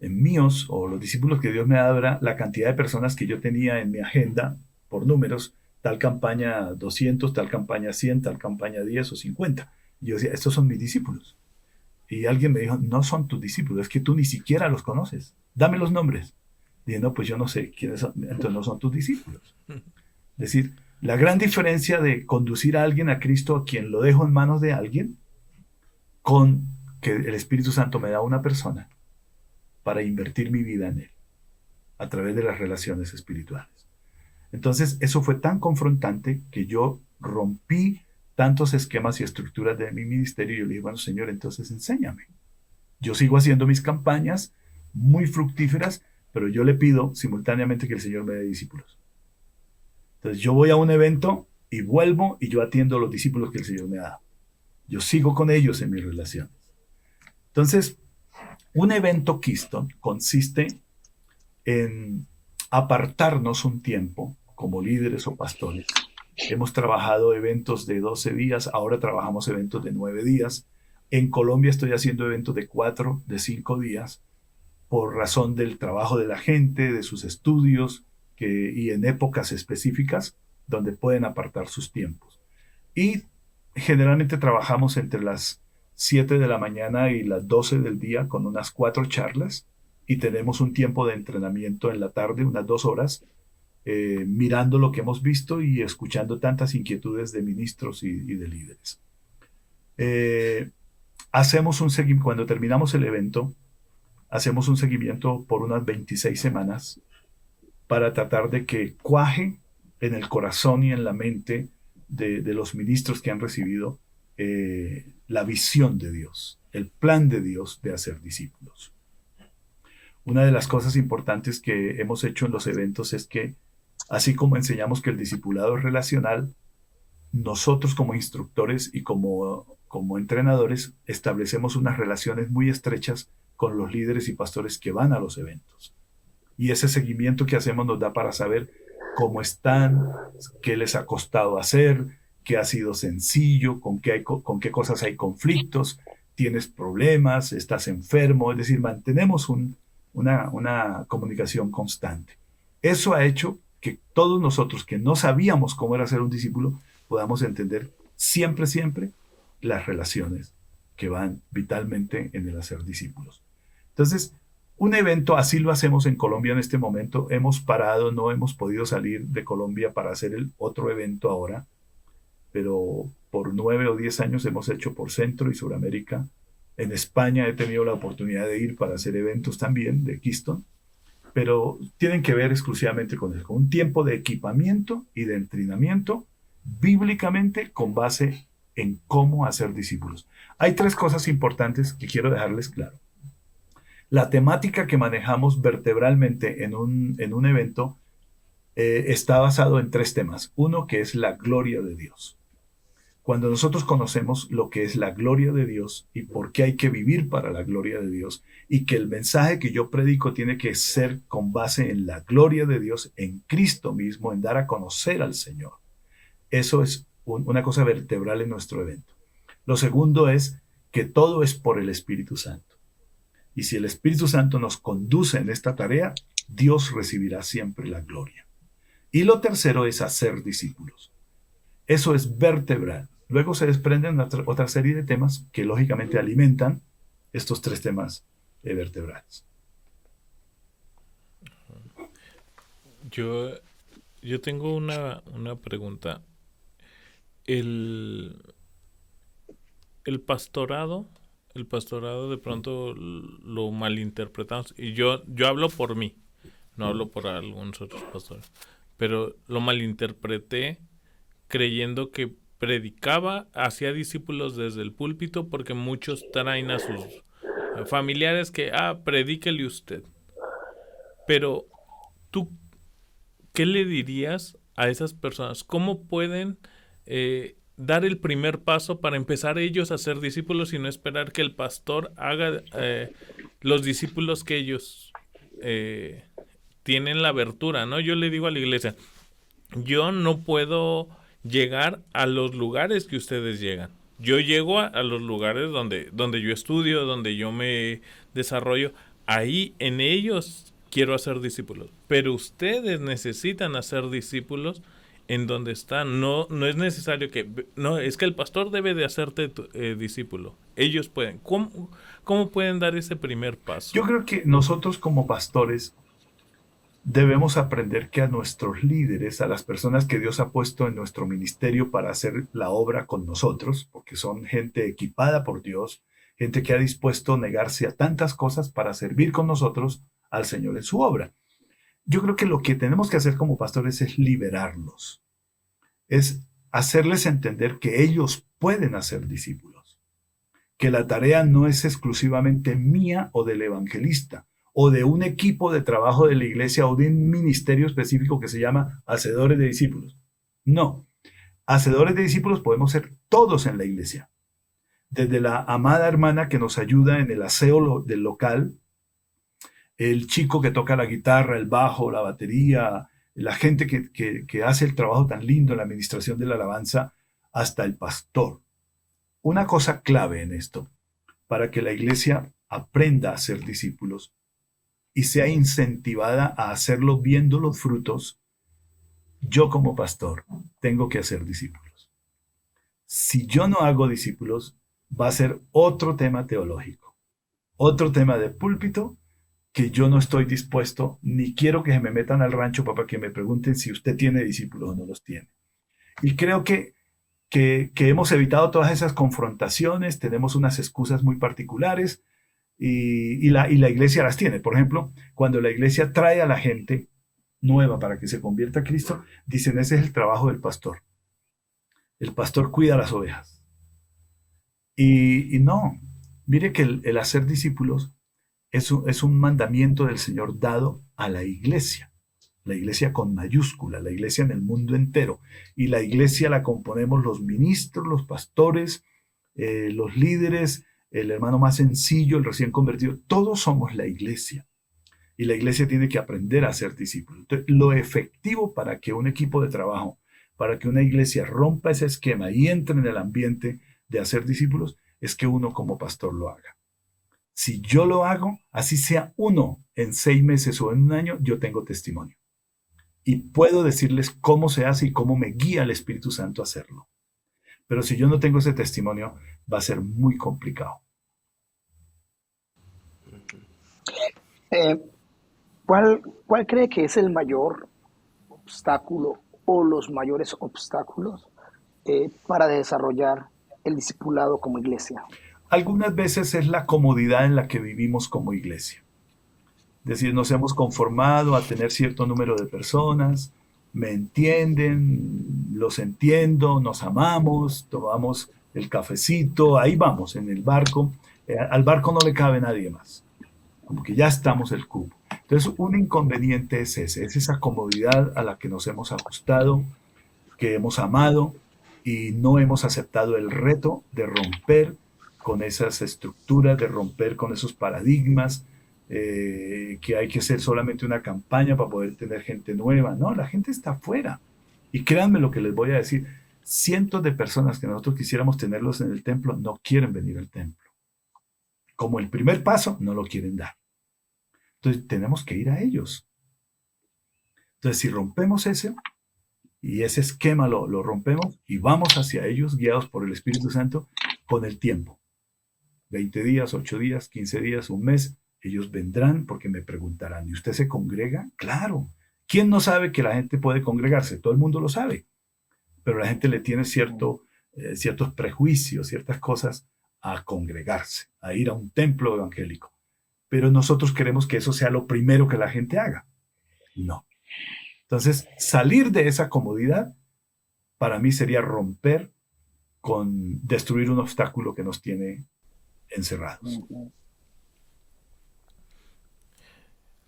en míos o los discípulos que Dios me daba la cantidad de personas que yo tenía en mi agenda por números, tal campaña 200, tal campaña 100, tal campaña 10 o 50 yo decía, estos son mis discípulos. Y alguien me dijo, no son tus discípulos, es que tú ni siquiera los conoces. Dame los nombres. Dije, no, pues yo no sé quiénes son, entonces no son tus discípulos. Es decir, la gran diferencia de conducir a alguien a Cristo, a quien lo dejo en manos de alguien, con que el Espíritu Santo me da una persona para invertir mi vida en él, a través de las relaciones espirituales. Entonces, eso fue tan confrontante que yo rompí tantos esquemas y estructuras de mi ministerio, yo le dije, bueno, Señor, entonces enséñame. Yo sigo haciendo mis campañas muy fructíferas, pero yo le pido simultáneamente que el Señor me dé discípulos. Entonces yo voy a un evento y vuelvo y yo atiendo a los discípulos que el Señor me ha dado. Yo sigo con ellos en mis relaciones. Entonces, un evento Keystone consiste en apartarnos un tiempo como líderes o pastores Hemos trabajado eventos de 12 días, ahora trabajamos eventos de 9 días. En Colombia estoy haciendo eventos de 4, de 5 días, por razón del trabajo de la gente, de sus estudios y en épocas específicas donde pueden apartar sus tiempos. Y generalmente trabajamos entre las 7 de la mañana y las 12 del día con unas 4 charlas y tenemos un tiempo de entrenamiento en la tarde, unas 2 horas, eh, mirando lo que hemos visto y escuchando tantas inquietudes de ministros y, de líderes. Eh, hacemos un seguimiento, cuando terminamos el evento, hacemos un seguimiento por unas 26 semanas para tratar de que cuaje en el corazón y en la mente de, los ministros que han recibido eh, la visión de Dios, el plan de Dios de hacer discípulos. Una de las cosas importantes que hemos hecho en los eventos es que Así como enseñamos que el discipulado es relacional, nosotros como instructores y como, como entrenadores establecemos unas relaciones muy estrechas con los líderes y pastores que van a los eventos. Y ese seguimiento que hacemos nos da para saber cómo están, qué les ha costado hacer, qué ha sido sencillo, con qué, con qué cosas hay conflictos, tienes problemas, estás enfermo, es decir, mantenemos una, una comunicación constante. Eso ha hecho que todos nosotros que no sabíamos cómo era ser un discípulo, podamos entender siempre, siempre las relaciones que van vitalmente en el hacer discípulos. Entonces, un evento así lo hacemos en Colombia en este momento. Hemos parado, no hemos podido salir de Colombia para hacer el otro evento ahora, pero por nueve o diez años hemos hecho por Centro y Suramérica. En España he tenido la oportunidad de ir para hacer eventos también de Keystone, pero tienen que ver exclusivamente con, con un tiempo de equipamiento y de entrenamiento bíblicamente con base en cómo hacer discípulos. Hay tres cosas importantes que quiero dejarles claro. La temática que manejamos vertebralmente en un, en un evento eh, está basado en tres temas. Uno que es la gloria de Dios. Cuando nosotros conocemos lo que es la gloria de Dios y por qué hay que vivir para la gloria de Dios y que el mensaje que yo predico tiene que ser con base en la gloria de Dios, en Cristo mismo, en dar a conocer al Señor. Eso es una cosa vertebral en nuestro evento. Lo segundo es que todo es por el Espíritu Santo. Y si el Espíritu Santo nos conduce en esta tarea, Dios recibirá siempre la gloria. Y lo tercero es hacer discípulos. Eso es vertebral. Luego se desprenden otra, serie de temas que lógicamente alimentan estos tres temas vertebrales. Yo, yo tengo una, una pregunta. El, el pastorado el pastorado de pronto lo malinterpretamos. Y yo, yo hablo por mí, no hablo por algunos otros pastores. Pero lo malinterpreté creyendo que predicaba, hacía discípulos desde el púlpito porque muchos traen a sus familiares que, ah, predíquele usted. Pero tú, ¿qué le dirías a esas personas? ¿Cómo pueden eh, dar el primer paso para empezar ellos a ser discípulos y no esperar que el pastor haga eh, los discípulos que ellos eh, tienen la abertura, ¿no? Yo le digo a la iglesia, yo no puedo llegar a los lugares que ustedes llegan. Yo llego a, los lugares donde, donde yo estudio, donde yo me desarrollo. Ahí en ellos quiero hacer discípulos. Pero ustedes necesitan hacer discípulos en donde están. No, no es necesario que... No, es que el pastor debe de hacerte eh, discípulo. Ellos pueden. ¿Cómo, ¿Cómo pueden dar ese primer paso? Yo creo que nosotros como pastores debemos aprender que a nuestros líderes, a las personas que Dios ha puesto en nuestro ministerio para hacer la obra con nosotros, porque son gente equipada por Dios, gente que ha dispuesto a negarse a tantas cosas para servir con nosotros al Señor en su obra. Yo creo que lo que tenemos que hacer como pastores es liberarlos, es hacerles entender que ellos pueden hacer discípulos, que la tarea no es exclusivamente mía o del evangelista o de un equipo de trabajo de la iglesia o de un ministerio específico que se llama hacedores de discípulos. No, hacedores de discípulos podemos ser todos en la iglesia. Desde la amada hermana que nos ayuda en el aseo del local, el chico que toca la guitarra, el bajo, la batería, la gente que, hace el trabajo tan lindo en la administración de la alabanza, hasta el pastor. Una cosa clave en esto, para que la iglesia aprenda a ser discípulos y sea incentivada a hacerlo viendo los frutos, yo como pastor tengo que hacer discípulos. Si yo no hago discípulos, va a ser otro tema teológico, otro tema de púlpito que yo no estoy dispuesto, ni quiero que se me metan al rancho para que me pregunten si usted tiene discípulos o no los tiene. Y creo que, que, hemos evitado todas esas confrontaciones, tenemos unas excusas muy particulares y, la, y la iglesia las tiene. Por ejemplo, cuando la iglesia trae a la gente nueva para que se convierta a Cristo, dicen ese es el trabajo del pastor. El pastor cuida las ovejas. Y, no, mire que el hacer discípulos es un, mandamiento del Señor dado a la iglesia. la iglesia con mayúscula, la iglesia en el mundo entero. Y la iglesia la componemos los ministros, los pastores, eh, los líderes, el hermano más sencillo, el recién convertido. Todos somos la iglesia. Y la iglesia tiene que aprender a ser discípulo. Entonces, lo efectivo para que un equipo de trabajo, para que una iglesia rompa ese esquema y entre en el ambiente de hacer discípulos, es que uno como pastor lo haga. Si yo lo hago, así sea uno en seis meses o en un año, yo tengo testimonio. Y puedo decirles cómo se hace y cómo me guía el Espíritu Santo a hacerlo. Pero si yo no tengo ese testimonio, va a ser muy complicado. Eh, ¿cuál, ¿Cuál cree que es el mayor obstáculo o los mayores obstáculos eh, para desarrollar el discipulado como iglesia? Algunas veces es la comodidad en la que vivimos como iglesia. Es decir, nos hemos conformado a tener cierto número de personas, me entienden, los entiendo, nos amamos, tomamos el cafecito, ahí vamos en el barco. Eh, al barco no le cabe nadie más, como que ya estamos el cubo. Entonces, un inconveniente es ese, es esa comodidad a la que nos hemos ajustado, que hemos amado y no hemos aceptado el reto de romper con esas estructuras, de romper con esos paradigmas, eh, que hay que hacer solamente una campaña para poder tener gente nueva. No, la gente está afuera. Y créanme lo que les voy a decir, cientos de personas que nosotros quisiéramos tenerlos en el templo no quieren venir al templo. Como el primer paso, no lo quieren dar. Entonces tenemos que ir a ellos. Entonces si rompemos ese, y ese esquema lo, lo rompemos y vamos hacia ellos guiados por el Espíritu Santo con el tiempo. 20 días, 8 días, 15 días, un mes, ellos vendrán porque me preguntarán, ¿y usted se congrega? Claro. ¿Quién no sabe que la gente puede congregarse? Todo el mundo lo sabe. Pero la gente le tiene cierto, eh, ciertos prejuicios, ciertas cosas a congregarse, a ir a un templo evangélico. Pero nosotros queremos que eso sea lo primero que la gente haga. No. Entonces, salir de esa comodidad para mí sería romper con destruir un obstáculo que nos tiene encerrados.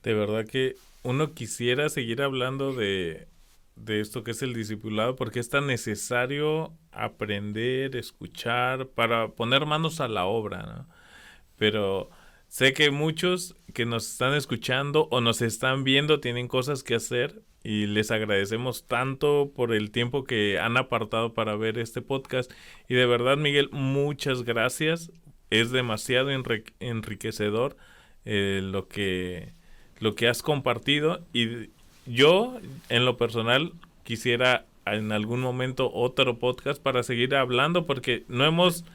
De verdad que uno quisiera seguir hablando de, de esto que es el discipulado porque es tan necesario aprender, escuchar, para poner manos a la obra, ¿no? Pero sé que muchos que nos están escuchando o nos están viendo tienen cosas que hacer y les agradecemos tanto por el tiempo que han apartado para ver este podcast. Y de verdad, Miguel, muchas gracias. Es demasiado enriquecedor eh, lo que lo que has compartido y yo en lo personal quisiera en algún momento otro podcast para seguir hablando porque no hemos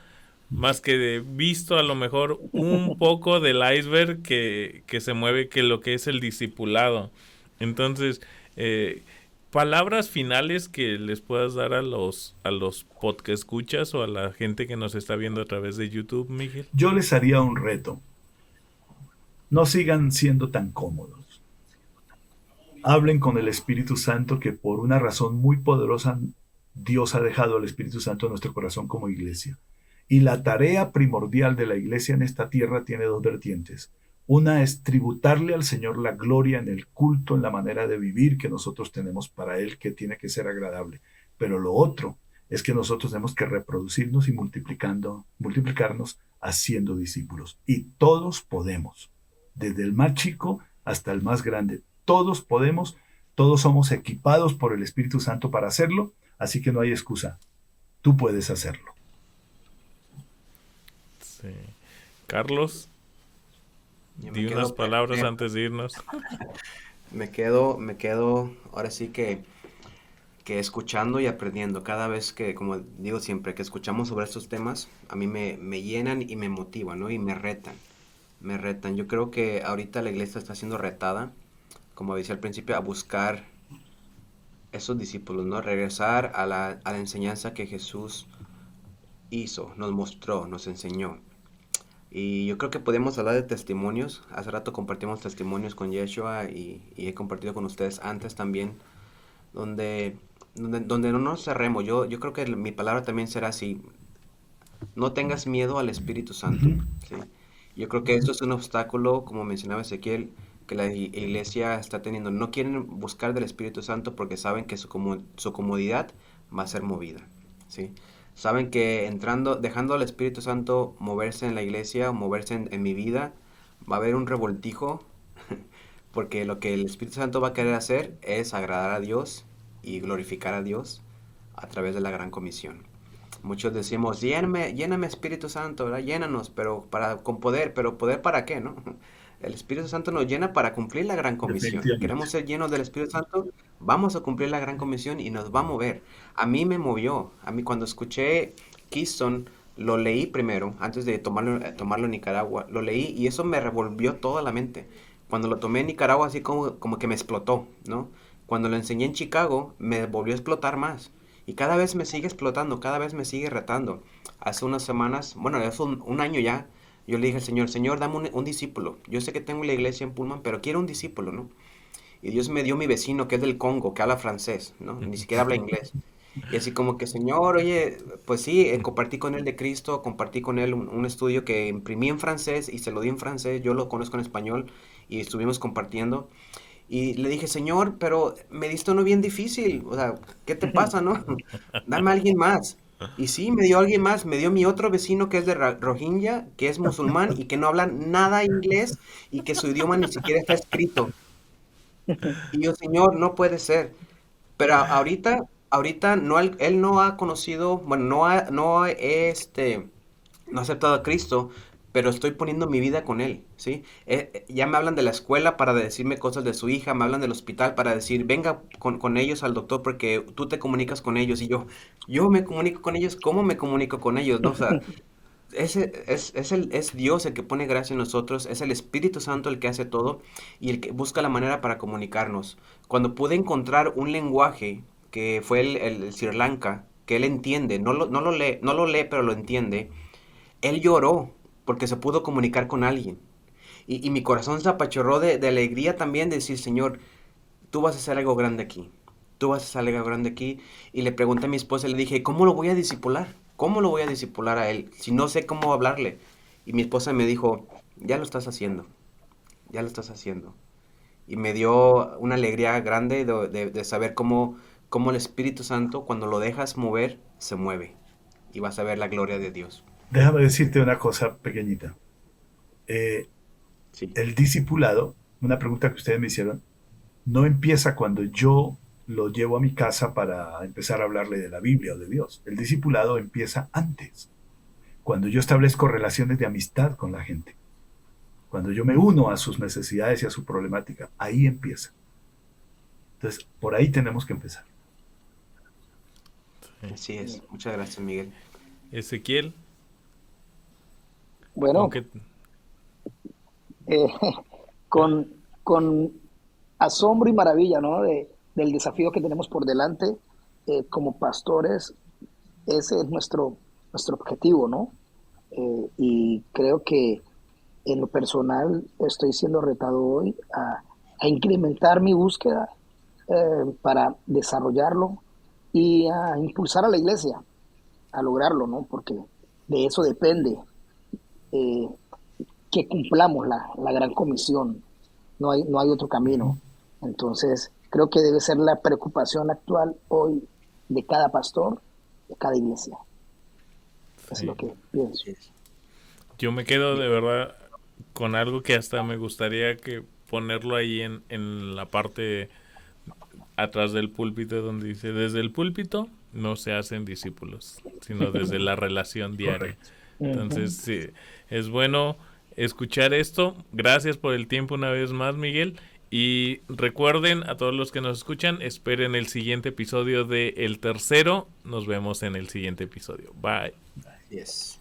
más que visto a lo mejor un [LAUGHS] poco del iceberg que, que se mueve que lo que es el discipulado. Entonces, eh, palabras finales que les puedas dar a los a los podcast escuchas o a la gente que nos está viendo a través de YouTube, Miguel. Yo les haría un reto no sigan siendo tan cómodos. Hablen con el Espíritu Santo que por una razón muy poderosa Dios ha dejado al Espíritu Santo en nuestro corazón como iglesia. Y la tarea primordial de la iglesia en esta tierra tiene dos vertientes. Una es tributarle al Señor la gloria en el culto, en la manera de vivir que nosotros tenemos para Él, que tiene que ser agradable. Pero lo otro es que nosotros tenemos que reproducirnos y multiplicando, multiplicarnos haciendo discípulos. Y todos podemos desde el más chico hasta el más grande. Todos podemos, todos somos equipados por el Espíritu Santo para hacerlo, así que no hay excusa. Tú puedes hacerlo. Sí. Carlos, di unas palabras antes de irnos. [LAUGHS] me quedo, me quedo, ahora sí que, que escuchando y aprendiendo. Cada vez que, como digo siempre, que escuchamos sobre estos temas, a mí me, me llenan y me motivan, ¿no? Y me retan me retan. Yo creo que ahorita la iglesia está siendo retada, como decía al principio, a buscar esos discípulos, ¿no? Regresar a la, a la enseñanza que Jesús hizo, nos mostró, nos enseñó. Y yo creo que podemos hablar de testimonios. Hace rato compartimos testimonios con Yeshua y, y he compartido con ustedes antes también, donde, donde, no nos cerremos. Yo, yo creo que mi palabra también será así. No tengas miedo al Espíritu Santo. ¿sí? Yo creo que esto es un obstáculo, como mencionaba Ezequiel, que la iglesia está teniendo. No quieren buscar del Espíritu Santo porque saben que su, su comodidad va a ser movida. ¿sí? Saben que entrando, dejando al Espíritu Santo moverse en la iglesia, moverse en, mi vida, va a haber un revoltijo [LAUGHS] porque lo que el Espíritu Santo va a querer hacer es agradar a Dios y glorificar a Dios a través de la gran comisión. Muchos decimos, lléname, lléname Espíritu Santo, ¿verdad? Llénanos, pero para, con poder, pero poder para qué, ¿no? [LAUGHS] El Espíritu Santo nos llena para cumplir la gran comisión. Queremos ser llenos del Espíritu Santo, vamos a cumplir la gran comisión y nos va a mover. A mí me movió. A mí cuando escuché Keystone, lo leí primero, antes de tomarlo, eh, tomarlo en Nicaragua. Lo leí y eso me revolvió toda la mente. Cuando lo tomé en Nicaragua, así como, como que me explotó, ¿no? Cuando lo enseñé en Chicago, me volvió a explotar más. Y cada vez me sigue explotando, cada vez me sigue retando. Hace unas semanas, bueno, hace un año ya, yo le dije al Señor, Señor, dame un, discípulo. Yo sé que tengo la iglesia en Pullman, pero quiero un discípulo, ¿no? Y Dios me dio mi vecino, que es del Congo, que habla francés, ¿no? Ni siquiera habla inglés. Y así como que, Señor, oye, pues sí, eh, compartí con él de Cristo, compartí con él un, estudio que imprimí en francés y se lo di en francés, yo lo conozco en español y estuvimos compartiendo. Y le dije, Señor, pero me diste uno bien difícil, o sea, ¿qué te pasa, no? Dame a alguien más. Y sí, me dio alguien más, me dio mi otro vecino que es de Rohingya, que es musulmán y que no habla nada inglés y que su idioma ni siquiera está escrito. Y yo, Señor, no puede ser. Pero ahorita, ahorita no, él, no ha conocido, bueno, no ha, no este, no ha aceptado a Cristo, pero estoy poniendo mi vida con él, ¿sí? Eh, eh, ya me hablan de la escuela para decirme cosas de su hija, me hablan del hospital para decir, venga con, ellos al doctor porque tú te comunicas con ellos y yo, yo me comunico con ellos, ¿cómo me comunico con ellos? ¿No? O sea, ese es, es, el, es Dios el que pone gracia en nosotros, es el Espíritu Santo el que hace todo y el que busca la manera para comunicarnos. Cuando pude encontrar un lenguaje que fue el, el, Sri Lanka, que él entiende, no lo, no lo lee, no lo lee, pero lo entiende, él lloró porque se pudo comunicar con alguien. Y, mi corazón se apachorró de, alegría también de decir, Señor, tú vas a hacer algo grande aquí. Tú vas a hacer algo grande aquí. Y le pregunté a mi esposa, le dije, ¿cómo lo voy a disipular? ¿Cómo lo voy a disipular a él si no sé cómo hablarle? Y mi esposa me dijo, ya lo estás haciendo. Ya lo estás haciendo. Y me dio una alegría grande de, saber cómo, cómo el Espíritu Santo, cuando lo dejas mover, se mueve. Y vas a ver la gloria de Dios. Déjame decirte una cosa pequeñita. Eh, el discipulado, una pregunta que ustedes me hicieron, no empieza cuando yo lo llevo a mi casa para empezar a hablarle de la Biblia o de Dios. El discipulado empieza antes, cuando yo establezco relaciones de amistad con la gente, cuando yo me uno a sus necesidades y a su problemática, ahí empieza. Entonces, por ahí tenemos que empezar. Así es. Muchas gracias, Miguel. Ezequiel. Bueno, eh, [LAUGHS] con, con, asombro y maravilla ¿no? de, del desafío que tenemos por delante eh, como pastores, ese es nuestro, nuestro objetivo, ¿no? Eh, y creo que en lo personal estoy siendo retado hoy a, incrementar mi búsqueda para desarrollarlo y a impulsar a la iglesia a lograrlo, ¿no? Porque de eso depende eh, que cumplamos la, gran comisión. No hay, no hay otro camino. Entonces, creo que debe ser la preocupación actual hoy de cada pastor, de cada iglesia. Es lo que pienso. Yo me quedo de verdad con algo que hasta me gustaría que ponerlo ahí en, en la parte atrás del púlpito donde dice, desde el púlpito no se hacen discípulos, sino desde la relación [LAUGHS] diaria. Entonces, sí, es bueno escuchar esto. Gracias por el tiempo una vez más, Miguel. Y recuerden a todos los que nos escuchan, esperen el siguiente episodio de El Tercero. Nos vemos en el siguiente episodio. Bye. Yes.